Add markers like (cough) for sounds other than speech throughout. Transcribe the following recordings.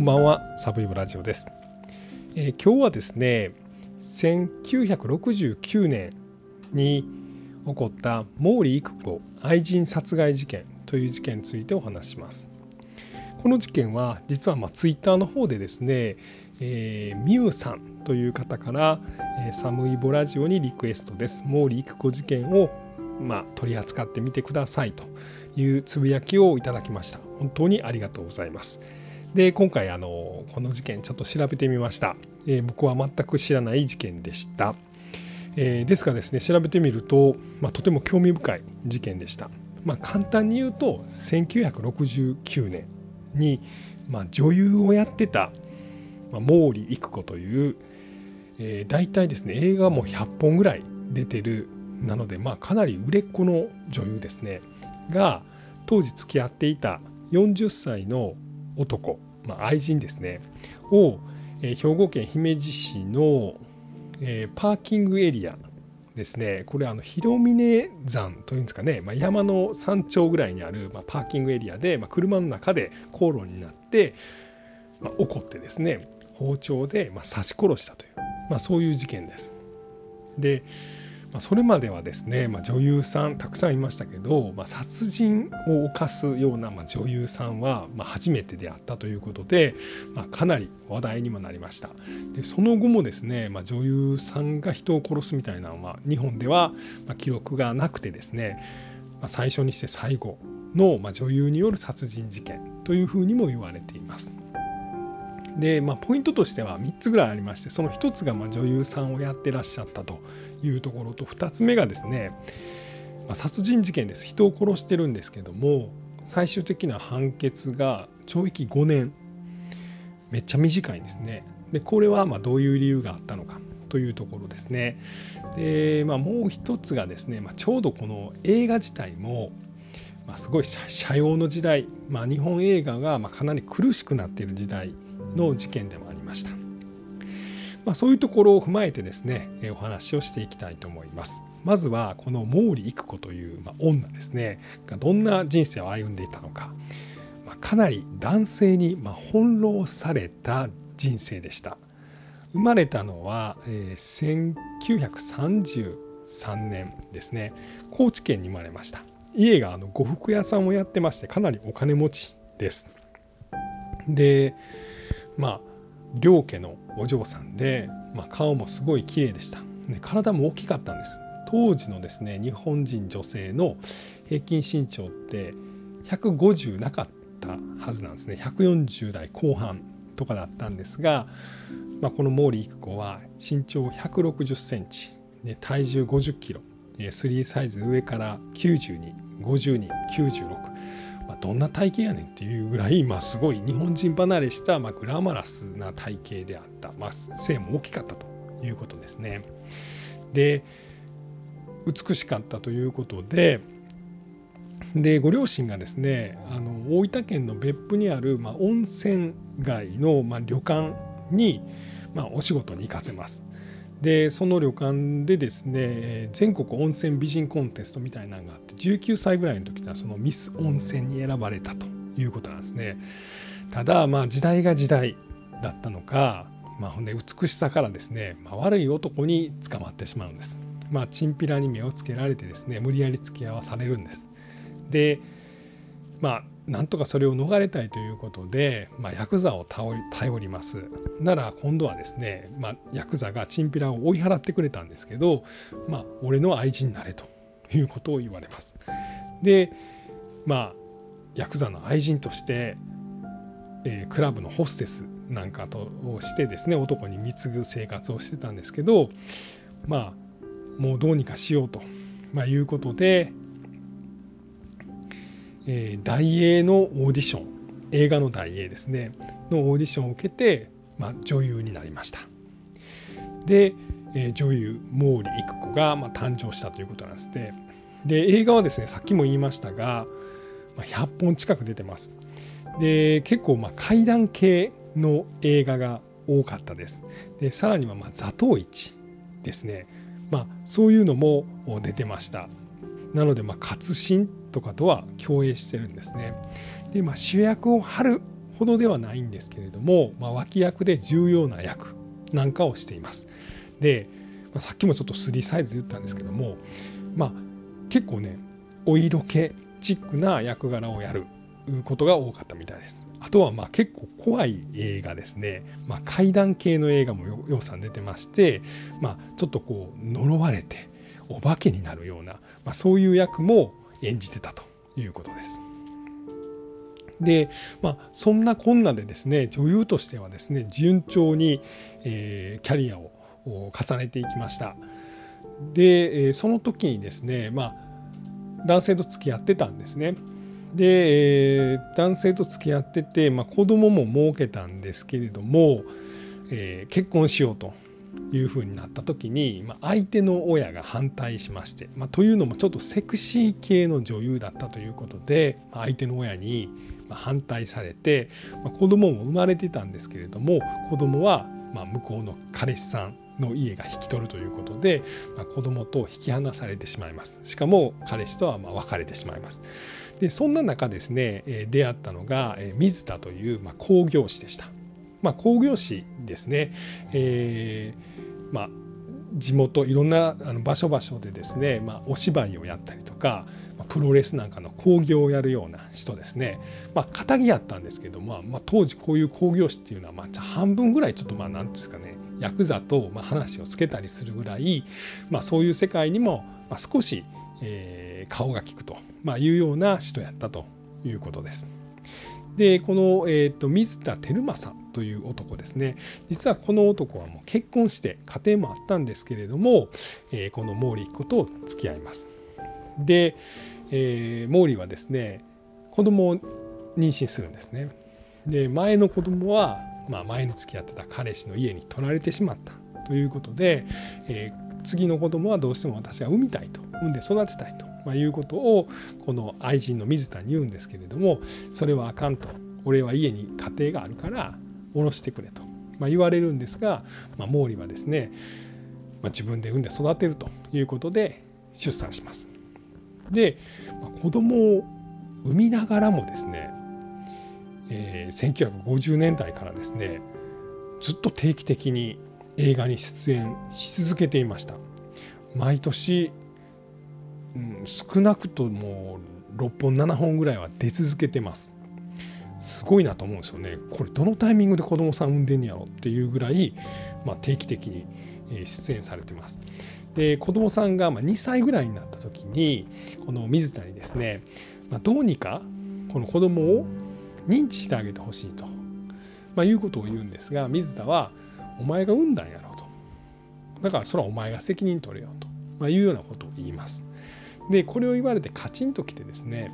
んばんはサブイブラジオです、えー、今日はですね1969年に起こった毛利育子愛人殺害事件という事件についてお話します。この事件は実はまあツイッターの方でですね、えー、ミュウさんという方から、えー、サムイボラジオにリクエストです。毛利育子事件をまあ、取り扱ってみてくださいというつぶやきをいただきました。本当にありがとうございます。で今回あのこの事件ちょっと調べてみました、えー、僕は全く知らない事件でした、えー、ですがですね調べてみると、まあ、とても興味深い事件でした、まあ、簡単に言うと1969年に、まあ、女優をやってた、まあ、毛利育子という、えー、大体ですね映画も100本ぐらい出てるなので、まあ、かなり売れっ子の女優ですね。が当時付き合っていた40歳の男、まあ、愛人ですね。を、え、兵庫県姫路市の、え、パーキングエリアですね。これあの広峰山というんですかね、まあ、山の山頂ぐらいにある、まあ、パーキングエリアで、まあ、車の中で口論になって、ま、怒ってですね包丁で、ま、刺し殺したという、ま、そういう事件です。でまあ、それまではですね、まあ、女優さんたくさんいましたけど、まあ、殺人を犯すような、ま、女優さんは、ま、初めてであったということで、ま、かなり話題にもなりましたでその後もですね、ま、女優さんが人を殺すみたいなのは日本では、ま、記録がなくてですね、ま、最初にして最後の、ま、女優による殺人事件というふうにも言われています。で、まあ、ポイントとしては3つぐらいありましてその1つがま女優さんをやってらっしゃったというところと2つ目がですね、まあ、殺人事件です人を殺してるんですけども最終的な判決が懲役5年めっちゃ短いんですね。でこれはまどういう理由があったのかというところですね。で、まあ、もう一つがですね、まあ、ちょうどこの映画自体も、まあ、すごい斜陽の時代、まあ、日本映画がまかなり苦しくなっている時代の事件でもありました。まあ、そういうところを踏まえてですねお話をしていきたいと思います。まずはこの毛利育子という、ま女ですねがどんな人生を歩んでいたのか、まあ、かなり男性にま翻弄された人生でした。生まれたのは、えー、1933年ですね高知県に生まれました家があの呉服屋さんをやってましてかなりお金持ちですでまあ両家のお嬢さんで、まあ、顔もすごい綺麗でした、ね、体も大きかったんです。当時のですね日本人女性の平均身長って150なかったはずなんですね。140代後半とかだったんですが、まあ、この毛利育子は身長160センチ、ね、体重50キロ3サイズ上から925296まあ、どんな体型やねんっていうぐらい、まあ、すごい日本人離れした、まあ、グラマラスな体型であった、まあ、背も大きかったということですね。で美しかったということででご両親がですねあの大分県の別府にある、まあ、温泉街の、まあ、旅館に、まあ、お仕事に行かせます。でその旅館でですね全国温泉美人コンテストみたいなのがあって19歳ぐらいの時にはそのミス温泉に選ばれたということなんですね。ただまあ時代が時代だったのか、まあ、ほんで美しさからですね、まあ、悪い男に捕まってしまうんです。まあチンピラに目をつけられてですね無理やり付き合わされるんです。でまあなんとかそれを逃れたいということで、まあ、ヤクザを頼ります。なら今度はですね、まあ、ヤクザがチンピラを追い払ってくれたんですけど、まあ、俺の愛人になれということを言われます。でまあヤクザの愛人として、えー、クラブのホステスなんかとしてですね男に貢ぐ生活をしてたんですけどまあもうどうにかしようと、まあ、いうことでえー、大英のオーディション映画の大英ですねのオーディションを受けて、まあ、女優になりました。で、えー、女優毛利育子が、まあ、誕生したということなんですねで映画はですねさっきも言いましたが、まあ、100本近く出てます。で結構まあ怪談系の映画が多かったです。でさらにはまあ座頭市ですね。まあそういうのも出てました。なのでまあ活心とかとは共栄してるんですね。で、まあ、主役を張るほどではないんですけれども、まあ、脇役で重要な役なんかをしています。で、まあ、さっきもちょっと3サイズ言ったんですけども、まあ、結構ねお色気チックな役柄をやることが多かったみたいです。あとはまあ結構怖い映画ですね、まあ、怪談系の映画もようさん出てまして、まあ、ちょっとこう呪われてお化けになるような、まあ、そういう役も演じてたということです。でまあそんなこんなでですね女優としてはですね順調に、えー、キャリアを重ねていきました。で、え、その時にですねまあ男性と付き合ってたんですね。で、えー、男性と付き合ってて、まあ、子供も設けたんですけれども、えー、結婚しようというふうになった時に、まあ、相手の親が反対しまして、まあ、というのもちょっとセクシー系の女優だったということで相手の親に反対されて、まあ、子供も生まれてたんですけれども子供はま向こうの彼氏さんの家が引き取るということで、まあ、子供と引き離されてしまいます。しかも彼氏とはま別れてしまいます。でそんな中ですね出会ったのが水田というま工業士でした、まあ、工業士ですね、えー、まあ地元いろんなあの場所場所でですね、まあ、お芝居をやったりとかプロレスなんかの興行をやるような人ですねまあ肩着やったんですけども、まあ、当時こういう興行士っていうのはまあ半分ぐらいちょっとまあ何ですかねヤクザとまあ話をつけたりするぐらい、まあ、そういう世界にも少し、えー、顔が利くと、まあ、いうような人やったということです。でこの、えーと、水田輝正という男ですね実はこの男はもう結婚して家庭もあったんですけれども、えー、この毛利一子と付き合います。で、えー、毛利はですね子供を妊娠するんですね。で前の子供はまあ、前に付き合ってた彼氏の家に取られてしまったということで、えー、次の子供はどうしても私は産みたいと産んで育てたいと、まあ、いうことをこの愛人の水田に言うんですけれどもそれはあかんと。俺は家に家庭があるから下ろしてくれと、まあ、言われるんですが、まあ、毛利はですね、まあ、自分で産んで育てるということで出産します。で、まあ、子供を産みながらもですねえー、1950年代からですねずっと定期的に映画に出演し続けていました。毎年、うん、少なくとも6本7本ぐらいは出続けてます。すごいなと思うんですよね。これどのタイミングで子供さん産んでんやろっていうぐらい、まあ、定期的に出演されてます。で子供さんが2歳ぐらいになった時にこの水田にですね、まあ、どうにかこの子供を認知してあげてほしいと、まあ、いうことを言うんですが水田は「お前が産んだんやろ」と。だからそれはお前が責任取れよと、まあ、いうようなことを言います。でこれを言われてカチンときてですね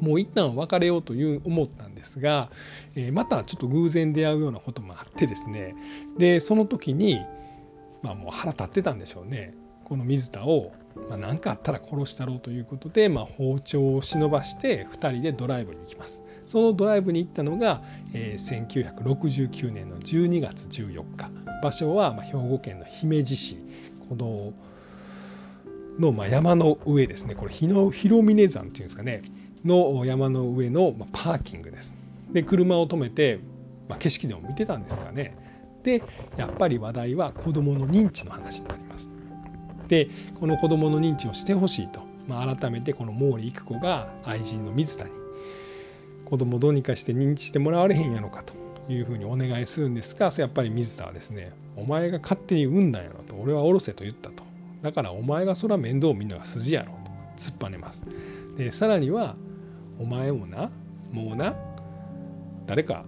もう一旦別れようという思ったんですが、え、またちょっと偶然出会うようなこともあってですねでその時にまあもう腹立ってたんでしょうね。この水田を何、まあ、かあったら殺したろうということで、まあ、包丁を忍ばして2人でドライブに行きます。そのドライブに行ったのが、えー、1969年の12月14日。場所は、ま、兵庫県の姫路市。このの、ま、山の上ですねこれ日の広峰山っていうんですかねの山の上の、ま、パーキングです。で車を止めて、まあ、景色でも見てたんですかね。でやっぱり話題は子どもの認知の話になります。でこの子どもの認知をしてほしいと、まあ、改めてこの毛利育子が愛人の水田に子供どうにかして認知してもらわれへんやろかというふうにお願いするんですがやっぱり水田はですねお前が勝手に産んだんやろと俺はおろせと言ったとだからお前がそら面倒見るのが筋やろと突っぱねます。でさらにはお前もなもうな誰か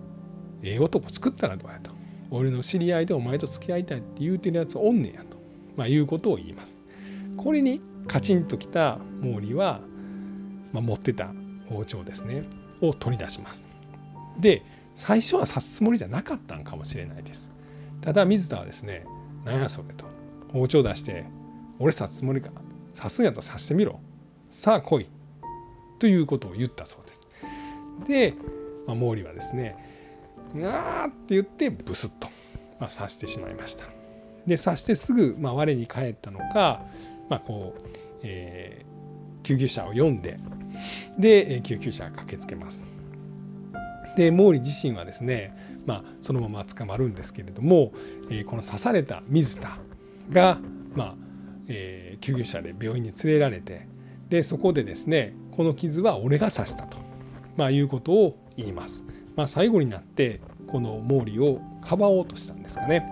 ええ男作ったらどうやと。俺の知り合いでお前と付き合いたいって言うてるやつおんねやと、まあ、いうことを言います。これにカチンときた毛利は、まあ、持ってた包丁ですね。を取り出します。で最初は刺すつもりじゃなかったんかもしれないです。ただ水田はですね「何やそれ」と。包丁出して「俺刺すつもりか刺すんやったら刺してみろさあ来い」ということを言ったそうです。で、まあ、毛利はですね「うわー」って言ってブスッと、まあ、刺してしまいました。で刺してすぐ、まあ、我に返ったのか、まあこうえー、救急車を呼んでで救急車が駆けつけますで毛利自身はですね、まあ、そのまま捕まるんですけれども、えー、この刺された水田が、まあえー、救急車で病院に連れられてでそこでですねこの傷は俺が刺したと、まあ、いうことを言います。まあ、最後になってこの毛利をかばおうとしたんですかね。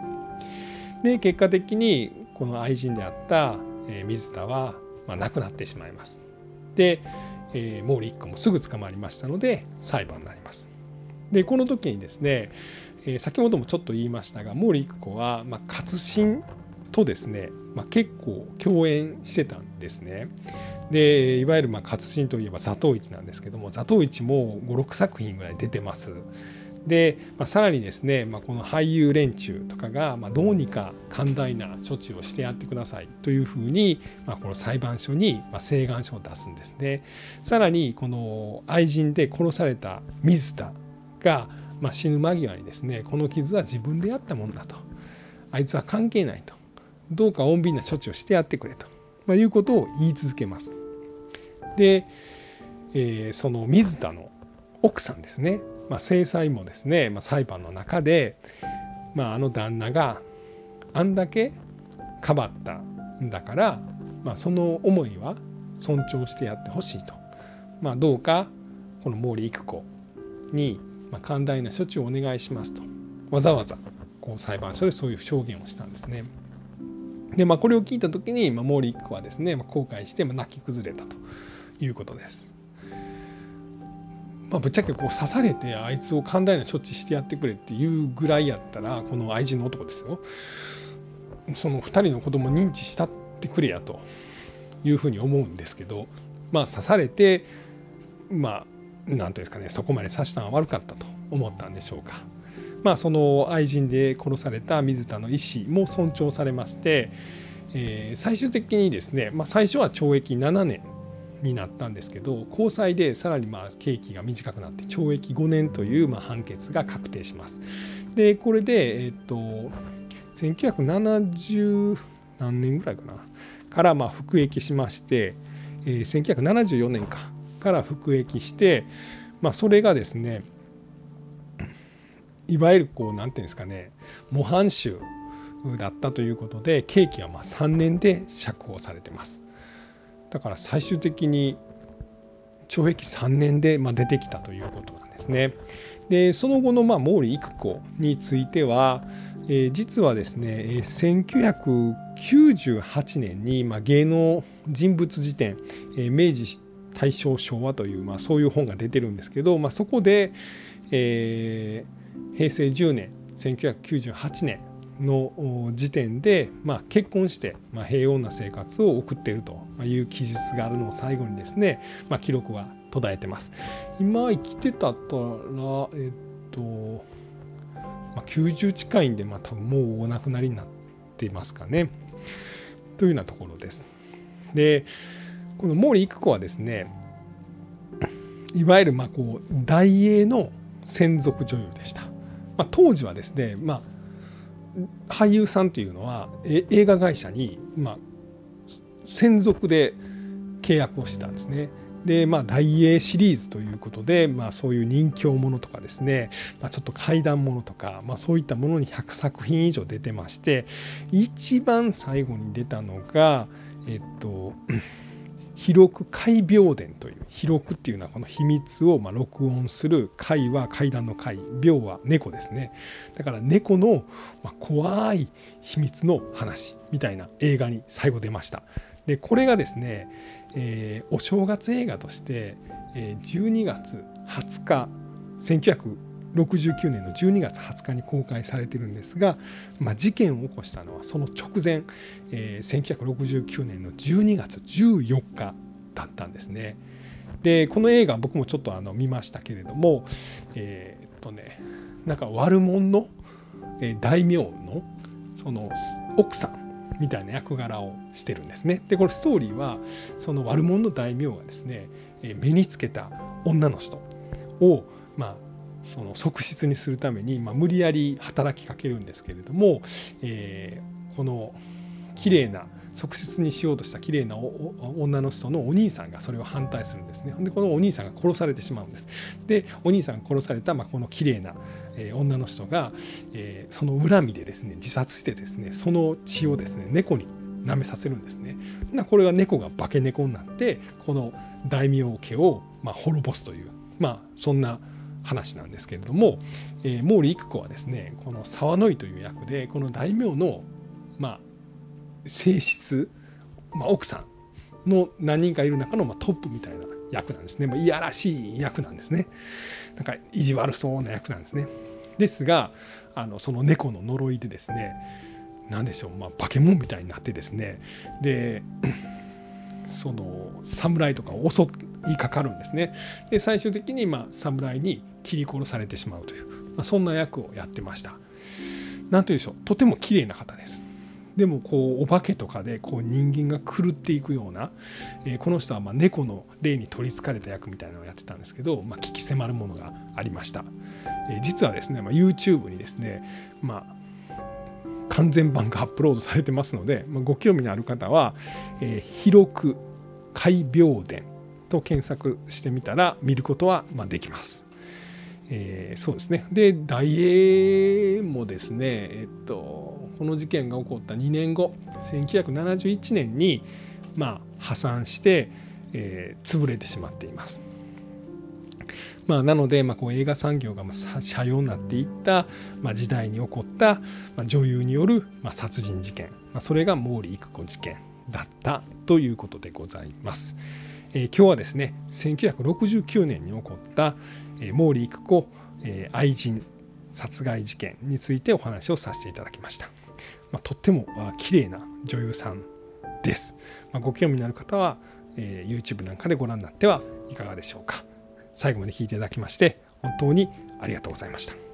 で結果的にこの愛人であった水田は、まあ、亡くなってしまいます。で、えー、毛利一家もすぐ捕まりましたので裁判になります。でこの時にですね、え、先ほどもちょっと言いましたが毛利育子は、まあ、活心とですね、まあ、結構共演してたんですね。でいわゆるまあ活心といえば座頭市なんですけども座頭市も56作品ぐらい出てます。で、まあ、さらにですね、まあ、この俳優連中とかが、まあ、どうにか寛大な処置をしてやってくださいというふうに、まあ、この裁判所に、ま、請願書を出すんですね。さらにこの愛人で殺された水田が、まあ、死ぬ間際にですねこの傷は自分でやったもんだとあいつは関係ないとどうか穏便な処置をしてやってくれと、まあ、いうことを言い続けます。で、えー、その水田の奥さんですねまあ、制裁もですね、まあ、裁判の中で、まあ、あの旦那があんだけかばったんだから、まあ、その思いは尊重してやってほしいと、まあ、どうかこの毛利育子に、まあ、寛大な処置をお願いしますとわざわざこう裁判所でそういう証言をしたんですね。でまあこれを聞いた時に、まあ、毛利育子はですね、まあ、後悔して、まあ、泣き崩れたということです。まあ、ぶっちゃけこう刺されてあいつを寛大な処置してやってくれっていうぐらいやったらこの愛人の男ですよその2人の子供認知したってくれやというふうに思うんですけどまあ刺されてまあ何ていうんですかねそこまで刺したのは悪かったと思ったんでしょうか。まあ、その愛人で殺された水田の意思も尊重されまして、えー、最終的にですね、まあ、最初は懲役7年になったんですけど高裁でさらにまあ刑期が短くなって懲役5年というまあ判決が確定します。でこれで、えっと1970何年ぐらいかなからまあ服役しまして、えー、1974年かから服役して、まあ、それがですねいわゆるこう何て言うんですかね模範囚だったということで刑期はまあ3年で釈放されてます。だから最終的に懲役3年でま出てきたということなんですね。でその後のまあ毛利育子については、えー、実はですね1998年にまあ芸能人物辞典、えー、明治大正昭和という、まあ、そういう本が出てるんですけど、まあ、そこで、えー、平成10年1998年の時点で、まあ、結婚して、まあ、平穏な生活を送っているという記述があるのを最後にですね、まあ、記録は途絶えてます。今生きてたったら、えっと、まあ、90近いんで、まあ、多分もうお亡くなりになってますかね。というようなところです。で、この毛利育子はですね、いわゆるまあこう大英の専属女優でした。まあ、当時はですね、まあ俳優さんっていうのは映画会社に、まあ、専属で契約をしてたんですね。でまあ大英シリーズということで、まあ、そういう人気ものとかですね、まあ、ちょっと怪談ものとか、まあ、そういったものに100作品以上出てまして一番最後に出たのがえっと (coughs) 広く怪病伝という広くっていうのはこの秘密をま録音する怪は怪談の怪病は猫ですねだから猫のま怖い秘密の話みたいな映画に最後出ましたでこれがですね、えー、お正月映画として、え12月20日1969年の12月20日に公開されてるんですが、まあ、事件を起こしたのはその直前、えー、1969年の12月14日だったんですね。でこの映画僕もちょっとあの見ましたけれどもえー、っとねなんか悪者の大名のその奥さんみたいな役柄をしてるんですね。でこれストーリーはその悪者の大名がですね目につけた女の人をまあその側室にするために、まあ、無理やり働きかけるんですけれども、えー、この綺麗な側室にしようとした綺麗な女の人のお兄さんがそれを反対するんですね。でこのお兄さんが殺されてしまうんです。でお兄さんが殺された、まあ、この綺麗な、え女の人が、えー、その恨みでですね自殺してですねその血をですね猫に舐めさせるんですね。これが猫が化け猫になってこの大名家を、まあ、滅ぼすというまあそんな話なんですけれども、えー、毛利育子はですねこの沢野井という役でこの大名のまあ性質、まあ、奥さんの何人かいる中のまあトップみたいな役なんですね、まあ、いやらしい役なんですね。なんか意地悪そうな役なんですね。ですがあのその猫の呪いでですね何でしょう、まあ、化け物みたいになってですね。で (clears throat) その侍とかを襲いかかるんですね。で最終的にまあ侍に切り殺されてしまうという、まあ、そんな役をやってました。何というでしょうとても綺麗な方です。でもこうお化けとかでこう人間が狂っていくような、えー、この人はま猫の霊に取りつかれた役みたいなのをやってたんですけど、まあ、聞き迫るものがありました、えー、実はですね、まあ、YouTube にですね、まあ、完全版がアップロードされてますので、まあ、ご興味のある方は「えー、広く怪病伝」と検索してみたら見ることはまできます。えー、そうですねで大英もですね、えっと、この事件が起こった2年後1971年に、まあ、破産して、えー、潰れてしまっています。まあ、なので、まあ、こう映画産業が斜陽になっていった、まあ、時代に起こった、まあ、女優による、まあ、殺人事件、まあ、それが毛利育子事件だったということでございます。えー、今日はですね1969年に起こった、えー、毛利育子、えー、愛人殺害事件についてお話をさせていただきました。まあ、とっても綺麗な女優さんです。まあ、ご興味のある方は、えー、YouTube なんかでご覧になってはいかがでしょうか。最後まで聞いていただきまして本当にありがとうございました。